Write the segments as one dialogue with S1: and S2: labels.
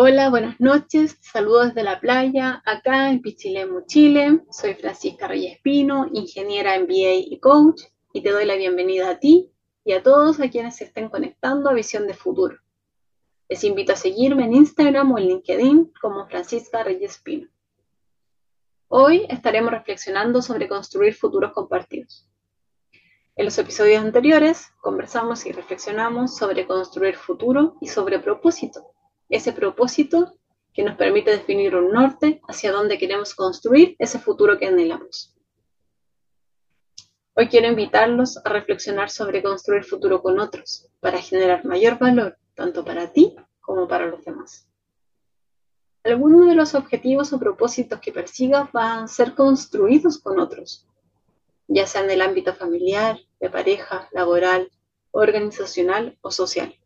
S1: Hola, buenas noches. Saludos desde la playa, acá en Pichilemu, Chile. Soy Francisca Reyes Pino, ingeniera MBA y coach, y te doy la bienvenida a ti y a todos a quienes se estén conectando a Visión de Futuro. Les invito a seguirme en Instagram o en LinkedIn como Francisca Reyes Pino. Hoy estaremos reflexionando sobre construir futuros compartidos. En los episodios anteriores conversamos y reflexionamos sobre construir futuro y sobre propósito ese propósito que nos permite definir un norte hacia dónde queremos construir ese futuro que anhelamos. Hoy quiero invitarlos a reflexionar sobre construir futuro con otros para generar mayor valor tanto para ti como para los demás. Algunos de los objetivos o propósitos que persigas van a ser construidos con otros, ya sea en el ámbito familiar, de pareja, laboral, organizacional o social.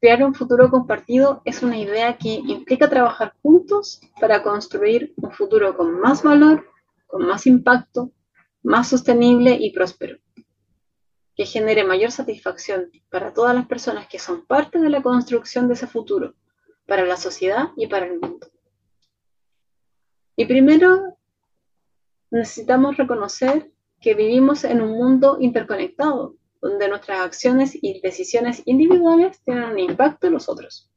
S1: Crear un futuro compartido es una idea que implica trabajar juntos para construir un futuro con más valor, con más impacto, más sostenible y próspero, que genere mayor satisfacción para todas las personas que son parte de la construcción de ese futuro, para la sociedad y para el mundo. Y primero, necesitamos reconocer que vivimos en un mundo interconectado, donde nuestras acciones y decisiones individuales tienen un impacto en los otros.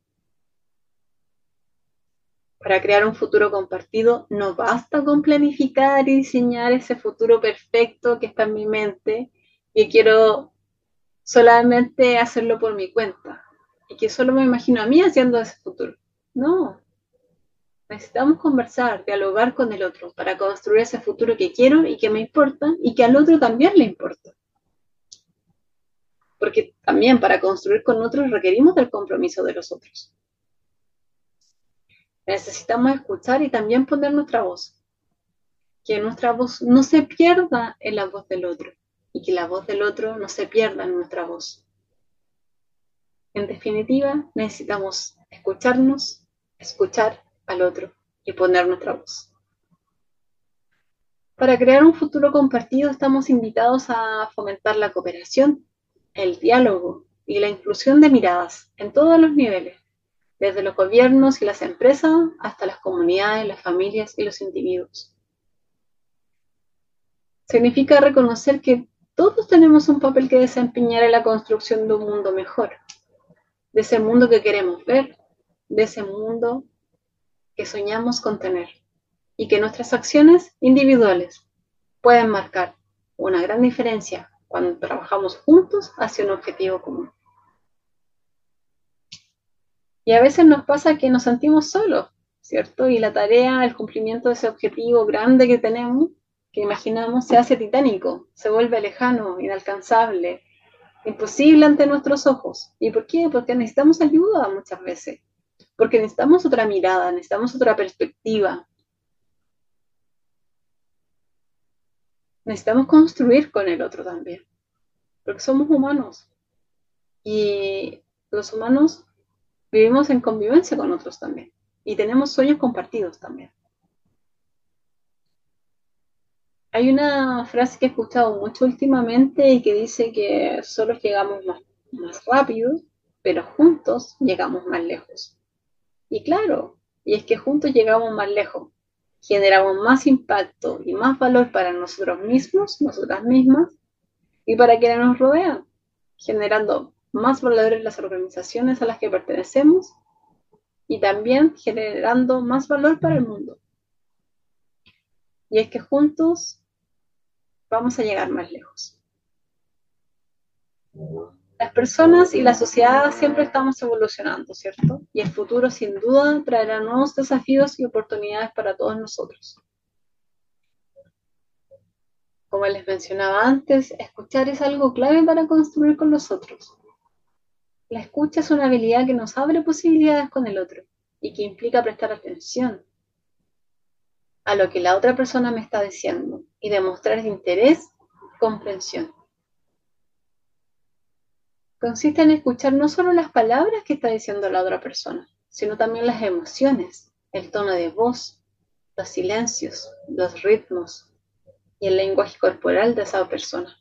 S1: Para crear un futuro compartido no basta con planificar y diseñar ese futuro perfecto que está en mi mente y quiero solamente hacerlo por mi cuenta y que solo me imagino a mí haciendo ese futuro. No. Necesitamos conversar, dialogar con el otro para construir ese futuro que quiero y que me importa y que al otro también le importa porque también para construir con otros requerimos del compromiso de los otros. Necesitamos escuchar y también poner nuestra voz, que nuestra voz no se pierda en la voz del otro y que la voz del otro no se pierda en nuestra voz. En definitiva, necesitamos escucharnos, escuchar al otro y poner nuestra voz. Para crear un futuro compartido estamos invitados a fomentar la cooperación el diálogo y la inclusión de miradas en todos los niveles, desde los gobiernos y las empresas hasta las comunidades, las familias y los individuos. Significa reconocer que todos tenemos un papel que desempeñar en la construcción de un mundo mejor, de ese mundo que queremos ver, de ese mundo que soñamos con tener y que nuestras acciones individuales pueden marcar una gran diferencia cuando trabajamos juntos hacia un objetivo común. Y a veces nos pasa que nos sentimos solos, ¿cierto? Y la tarea, el cumplimiento de ese objetivo grande que tenemos, que imaginamos, se hace titánico, se vuelve lejano, inalcanzable, imposible ante nuestros ojos. ¿Y por qué? Porque necesitamos ayuda muchas veces, porque necesitamos otra mirada, necesitamos otra perspectiva, necesitamos construir con el otro también, porque somos humanos y los humanos vivimos en convivencia con otros también y tenemos sueños compartidos también. Hay una frase que he escuchado mucho últimamente y que dice que solo llegamos más, más rápido, pero juntos llegamos más lejos. Y claro, y es que juntos llegamos más lejos, generamos más impacto y más valor para nosotros mismos, nosotras mismas, y para quienes nos rodean, generando más valor en las organizaciones a las que pertenecemos y también generando más valor para el mundo. Y es que juntos vamos a llegar más lejos. Las personas y la sociedad siempre estamos evolucionando, ¿cierto? Y el futuro sin duda traerá nuevos desafíos y oportunidades para todos nosotros. Como les mencionaba antes, escuchar es algo clave para construir con los otros. La escucha es una habilidad que nos abre posibilidades con el otro y que implica prestar atención a lo que la otra persona me está diciendo y demostrar interés comprensión consiste en escuchar no solo las palabras que está diciendo la otra persona, sino también las emociones, el tono de voz, los silencios, los ritmos y el lenguaje corporal de esa persona.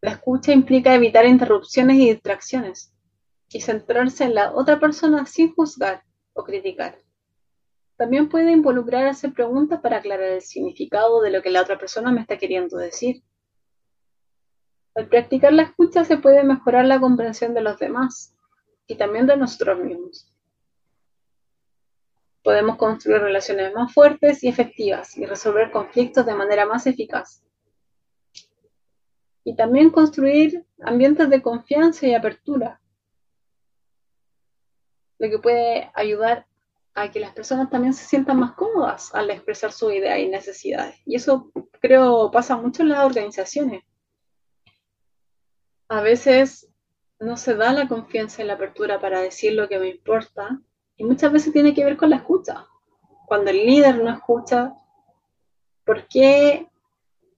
S1: La escucha implica evitar interrupciones y distracciones, y centrarse en la otra persona sin juzgar o criticar. También puede involucrar hacer preguntas para aclarar el significado de lo que la otra persona me está queriendo decir. Al practicar la escucha se puede mejorar la comprensión de los demás y también de nosotros mismos. Podemos construir relaciones más fuertes y efectivas y resolver conflictos de manera más eficaz. Y también construir ambientes de confianza y apertura, lo que puede ayudar a que las personas también se sientan más cómodas al expresar su idea y necesidades. Y eso creo pasa mucho en las organizaciones. A veces no se da la confianza y la apertura para decir lo que me importa y muchas veces tiene que ver con la escucha. Cuando el líder no escucha, ¿por qué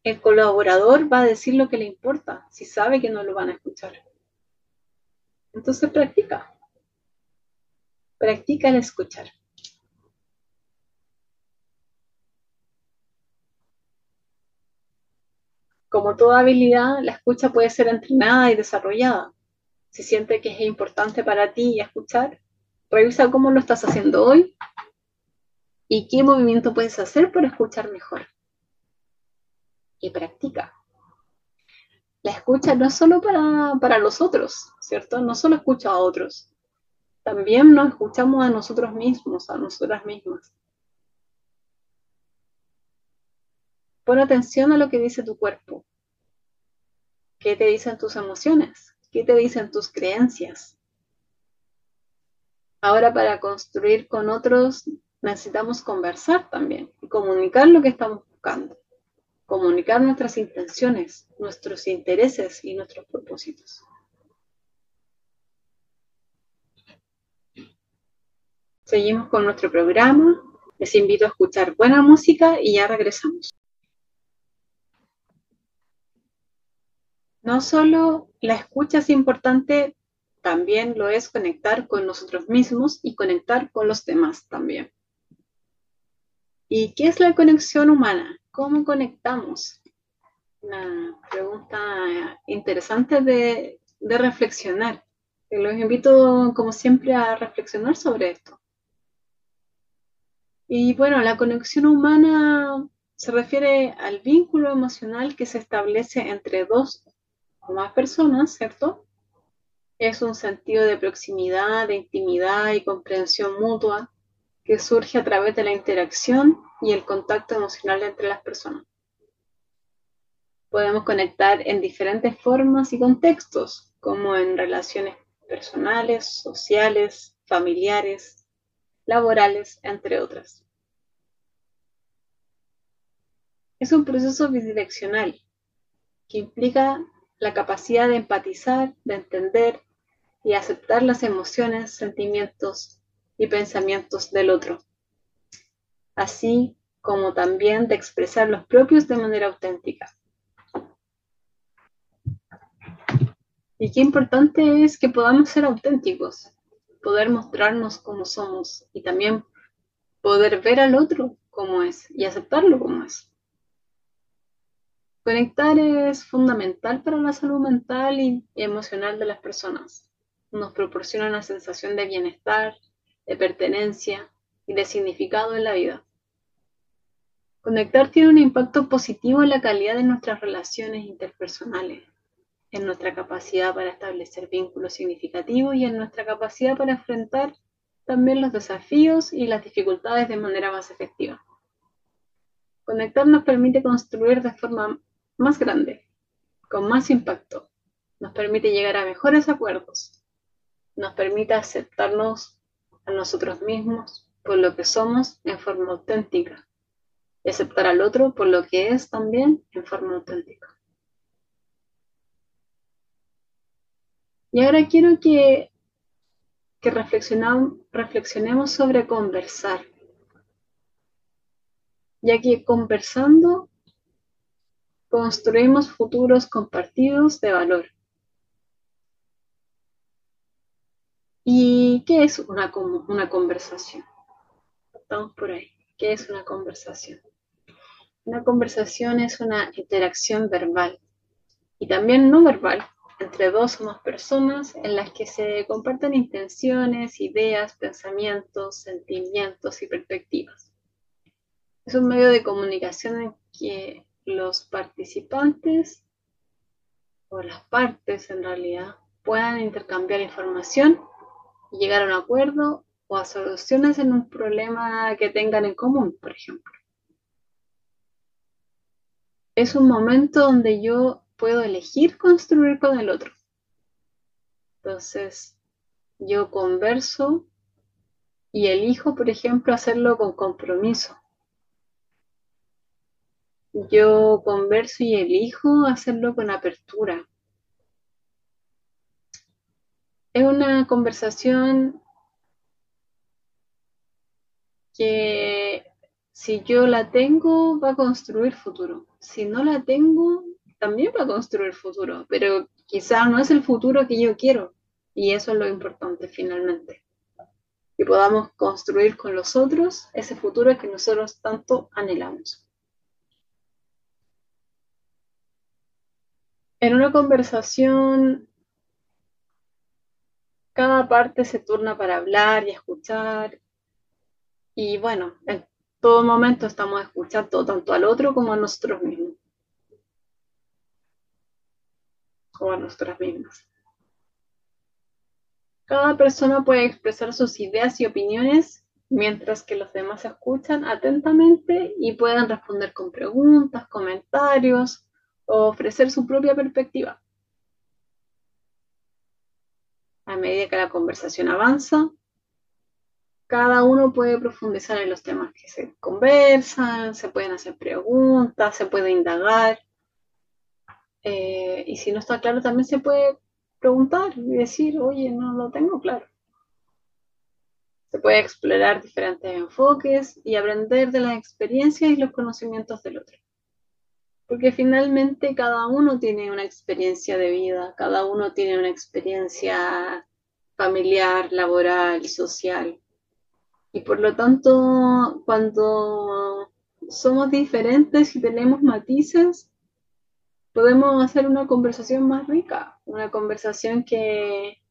S1: el colaborador va a decir lo que le importa si sabe que no lo van a escuchar? Entonces practica. Practica el escuchar. Como toda habilidad, la escucha puede ser entrenada y desarrollada. Si siente que es importante para ti escuchar, revisa cómo lo estás haciendo hoy y qué movimiento puedes hacer para escuchar mejor. Y practica. La escucha no es solo para, para los otros, ¿cierto? No solo escucha a otros, también nos escuchamos a nosotros mismos, a nosotras mismas. Pon atención a lo que dice tu cuerpo. ¿Qué te dicen tus emociones? ¿Qué te dicen tus creencias? Ahora para construir con otros necesitamos conversar también y comunicar lo que estamos buscando. Comunicar nuestras intenciones, nuestros intereses y nuestros propósitos. Seguimos con nuestro programa. Les invito a escuchar buena música y ya regresamos. No solo la escucha es importante, también lo es conectar con nosotros mismos y conectar con los demás también. ¿Y qué es la conexión humana? ¿Cómo conectamos? Una pregunta interesante de, de reflexionar. Los invito, como siempre, a reflexionar sobre esto. Y bueno, la conexión humana se refiere al vínculo emocional que se establece entre dos o más personas, ¿cierto? Es un sentido de proximidad, de intimidad y comprensión mutua que surge a través de la interacción y el contacto emocional entre las personas. Podemos conectar en diferentes formas y contextos, como en relaciones personales, sociales, familiares, laborales, entre otras. Es un proceso bidireccional que implica la capacidad de empatizar, de entender y aceptar las emociones, sentimientos y pensamientos del otro, así como también de expresar los propios de manera auténtica. Y qué importante es que podamos ser auténticos, poder mostrarnos como somos y también poder ver al otro como es y aceptarlo como es. Conectar es fundamental para la salud mental y emocional de las personas. Nos proporciona una sensación de bienestar, de pertenencia y de significado en la vida. Conectar tiene un impacto positivo en la calidad de nuestras relaciones interpersonales, en nuestra capacidad para establecer vínculos significativos y en nuestra capacidad para enfrentar también los desafíos y las dificultades de manera más efectiva. Conectar nos permite construir de forma más grande, con más impacto. Nos permite llegar a mejores acuerdos. Nos permite aceptarnos a nosotros mismos por lo que somos en forma auténtica. Y aceptar al otro por lo que es también en forma auténtica. Y ahora quiero que, que reflexionemos sobre conversar. Ya que conversando construimos futuros compartidos de valor. ¿Y qué es una, una conversación? Estamos por ahí. ¿Qué es una conversación? Una conversación es una interacción verbal y también no verbal entre dos o más personas en las que se comparten intenciones, ideas, pensamientos, sentimientos y perspectivas. Es un medio de comunicación en que los participantes o las partes en realidad puedan intercambiar información y llegar a un acuerdo o a soluciones en un problema que tengan en común, por ejemplo. Es un momento donde yo puedo elegir construir con el otro. Entonces, yo converso y elijo, por ejemplo, hacerlo con compromiso. Yo converso y elijo hacerlo con apertura. Es una conversación que si yo la tengo va a construir futuro. Si no la tengo, también va a construir futuro, pero quizá no es el futuro que yo quiero. Y eso es lo importante finalmente. Que podamos construir con los otros ese futuro que nosotros tanto anhelamos. En una conversación, cada parte se turna para hablar y escuchar. Y bueno, en todo momento estamos escuchando tanto al otro como a nosotros mismos. o a nosotras mismas. Cada persona puede expresar sus ideas y opiniones mientras que los demás escuchan atentamente y pueden responder con preguntas, comentarios ofrecer su propia perspectiva. A medida que la conversación avanza, cada uno puede profundizar en los temas que se conversan, se pueden hacer preguntas, se puede indagar eh, y si no está claro, también se puede preguntar y decir, oye, no lo tengo claro. Se puede explorar diferentes enfoques y aprender de las experiencias y los conocimientos del otro. Porque finalmente cada uno tiene una experiencia de vida, cada uno tiene una experiencia familiar, laboral, social. Y por lo tanto, cuando somos diferentes y tenemos matices, podemos hacer una conversación más rica, una conversación que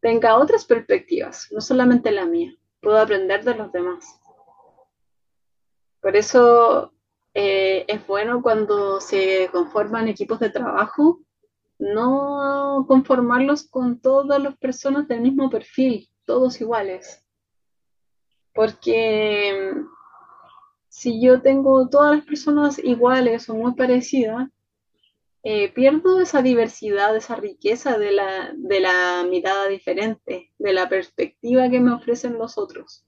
S1: tenga otras perspectivas, no solamente la mía. Puedo aprender de los demás. Por eso eh, es bueno cuando se conforman equipos de trabajo, no conformarlos con todas las personas del mismo perfil, todos iguales. Porque si yo tengo todas las personas iguales o muy parecidas, eh, pierdo esa diversidad, esa riqueza de la, de la mirada diferente, de la perspectiva que me ofrecen los otros.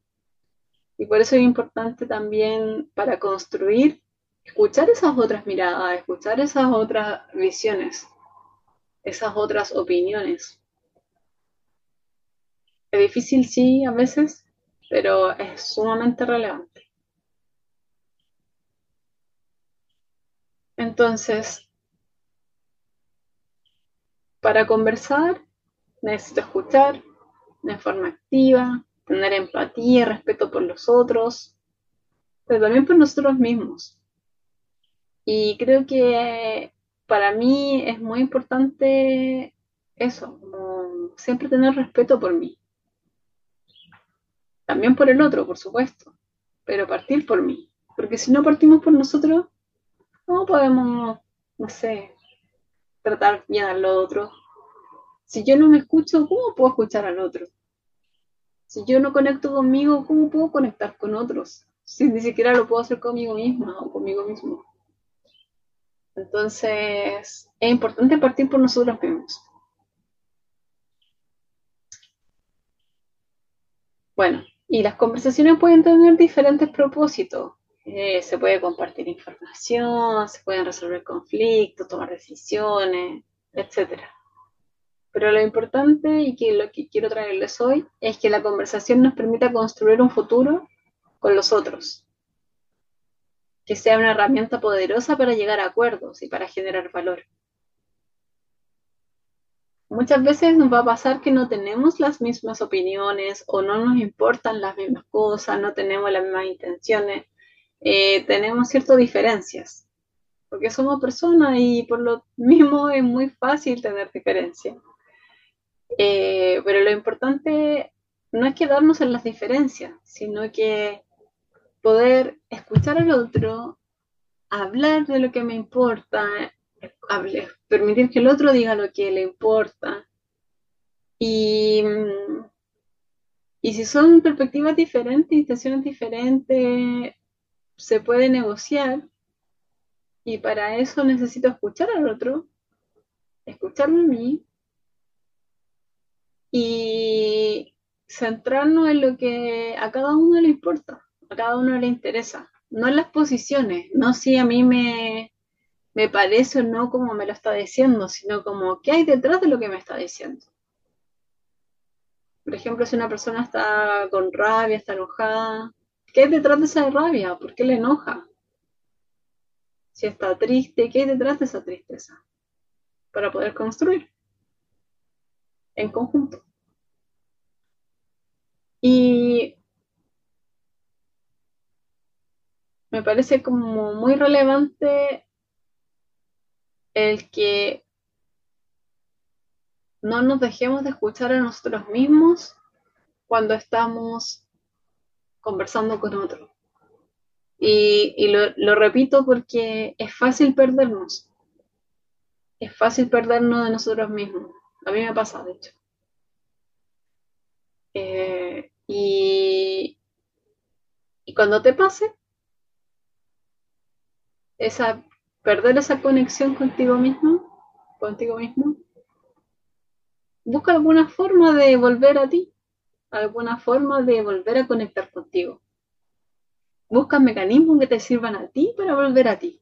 S1: Y por eso es importante también para construir, escuchar esas otras miradas, escuchar esas otras visiones, esas otras opiniones. Es difícil, sí, a veces, pero es sumamente relevante. Entonces, para conversar necesito escuchar de forma activa, tener empatía respeto por los otros, pero también por nosotros mismos. Y creo que para mí es muy importante eso, siempre tener respeto por mí. También por el otro, por supuesto, pero partir por mí. Porque si no partimos por nosotros, ¿cómo podemos, no sé, tratar bien al otro. Si yo no me escucho, ¿cómo puedo escuchar al otro? Si yo no conecto conmigo, ¿cómo puedo conectar con otros? Si ni siquiera lo puedo hacer conmigo misma o conmigo mismo. Entonces, es importante partir por nosotros mismos. Bueno, y las conversaciones pueden tener diferentes propósitos. Eh, se puede compartir información, se pueden resolver conflictos, tomar decisiones, etc. Pero lo importante y que lo que quiero traerles hoy es que la conversación nos permita construir un futuro con los otros, que sea una herramienta poderosa para llegar a acuerdos y para generar valor. Muchas veces nos va a pasar que no tenemos las mismas opiniones o no nos importan las mismas cosas, no tenemos las mismas intenciones, eh, tenemos ciertas diferencias. porque somos personas y por lo mismo es muy fácil tener diferencias. Eh, pero lo importante no es quedarnos en las diferencias, sino que poder escuchar al otro, hablar de lo que me importa, permitir que el otro diga lo que le importa. Y, y si son perspectivas diferentes, intenciones diferentes, se puede negociar. Y para eso necesito escuchar al otro, escucharme a mí y centrarnos en lo que a cada uno le importa, a cada uno le interesa, no en las posiciones, no si a mí me, me parece o no como me lo está diciendo, sino como qué hay detrás de lo que me está diciendo. Por ejemplo, si una persona está con rabia, está enojada, ¿qué hay detrás de esa rabia? ¿Por qué le enoja? Si está triste, ¿qué hay detrás de esa tristeza? Para poder construir en conjunto. Y me parece como muy relevante el que no nos dejemos de escuchar a nosotros mismos cuando estamos conversando con otro. Y, lo, lo, repito porque es fácil perdernos. Es fácil perdernos de nosotros mismos. A mí me pasa, de hecho. Eh, y, y cuando te pase, esa, perder esa conexión contigo mismo, contigo mismo, busca alguna forma de volver a ti, alguna forma de volver a conectar contigo. Busca mecanismos que te sirvan a ti para volver a ti.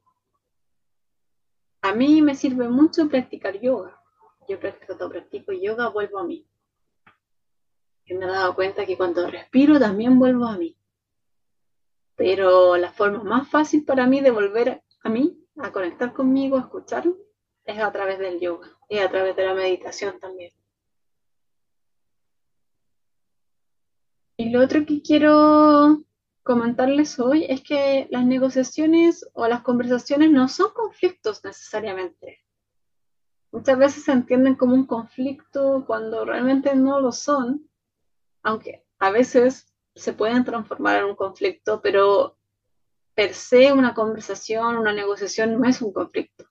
S1: A mí me sirve mucho practicar yoga. Yo practico, practico yoga, vuelvo a mí. Y me he dado cuenta que cuando respiro también vuelvo a mí. Pero la forma más fácil para mí de volver a mí, a conectar conmigo, a escuchar, es a través del yoga y a través de la meditación también. Y lo otro que quiero comentarles hoy es que las negociaciones o las conversaciones no son conflictos necesariamente. Muchas veces se entienden como un conflicto cuando realmente no lo son, aunque a veces se pueden transformar en un conflicto, pero per se una conversación, una negociación no es un conflicto.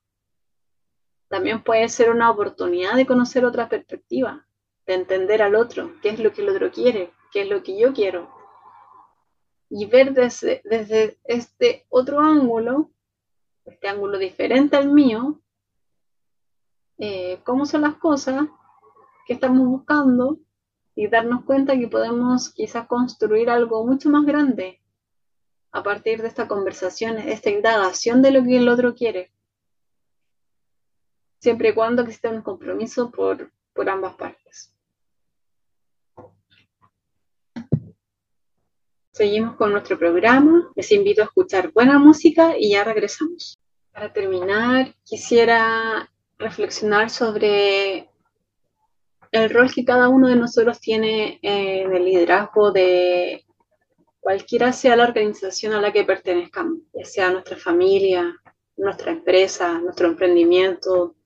S1: También puede ser una oportunidad de conocer otra perspectiva, de entender al otro, qué es lo que el otro quiere, qué es lo que yo quiero. Y ver desde, desde este otro ángulo, este ángulo diferente al mío, eh, cómo son las cosas que estamos buscando y darnos cuenta que podemos quizás construir algo mucho más grande a partir de esta conversación, esta indagación de lo que el otro quiere. Siempre y cuando exista un compromiso por, por ambas partes. Seguimos con nuestro programa. Les invito a escuchar buena música y ya regresamos. Para terminar, quisiera reflexionar sobre el rol que cada uno de nosotros tiene en el liderazgo de cualquiera sea la organización a la que pertenezcamos, ya sea nuestra familia, nuestra empresa, nuestro emprendimiento,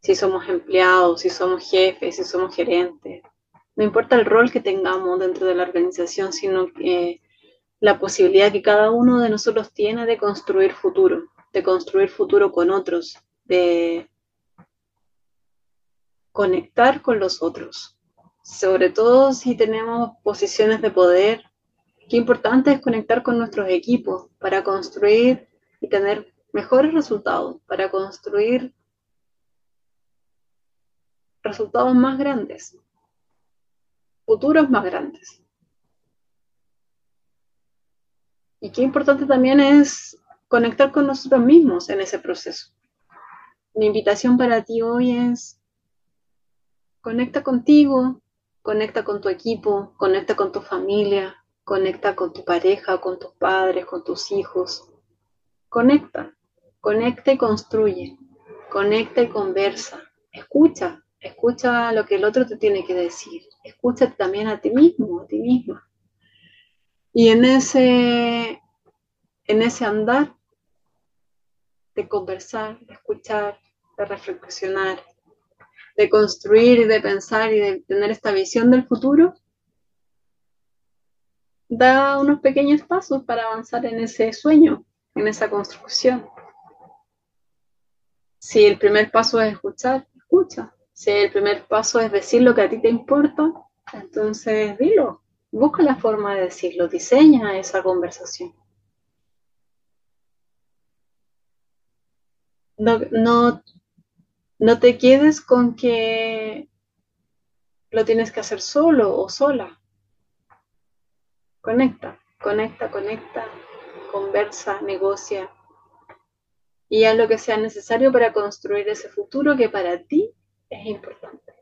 S1: si somos empleados, si somos jefes, si somos gerentes. No importa el rol que tengamos dentro de la organización, sino la posibilidad que cada uno de nosotros tiene de construir futuro, de construir futuro con otros, de conectar con los otros, sobre todo si tenemos posiciones de poder. Qué importante es conectar con nuestros equipos para construir y tener mejores resultados, para construir resultados más grandes, futuros más grandes. Y qué importante también es conectar con nosotros mismos en ese proceso. Mi invitación para ti hoy es Conecta contigo, conecta con tu equipo, conecta con tu familia, conecta con tu pareja, con tus padres, con tus hijos. Conecta, conecta y construye, conecta y conversa. Escucha, escucha lo que el otro te tiene que decir. Escúchate también a ti mismo, a ti misma. Y en ese, en ese andar, de conversar, de escuchar, de reflexionar, de construir y de pensar y de tener esta visión del futuro, da unos pequeños pasos para avanzar en ese sueño, en esa construcción. Si el primer paso es escuchar, escucha. Si el primer paso es decir lo que a ti te importa, entonces dilo. Busca la forma de decirlo, diseña esa conversación. No, no, no te quedes con que lo tienes que hacer solo o sola. Conecta, conecta, conecta, conversa, negocia y haz lo que sea necesario para construir ese futuro que para ti es importante.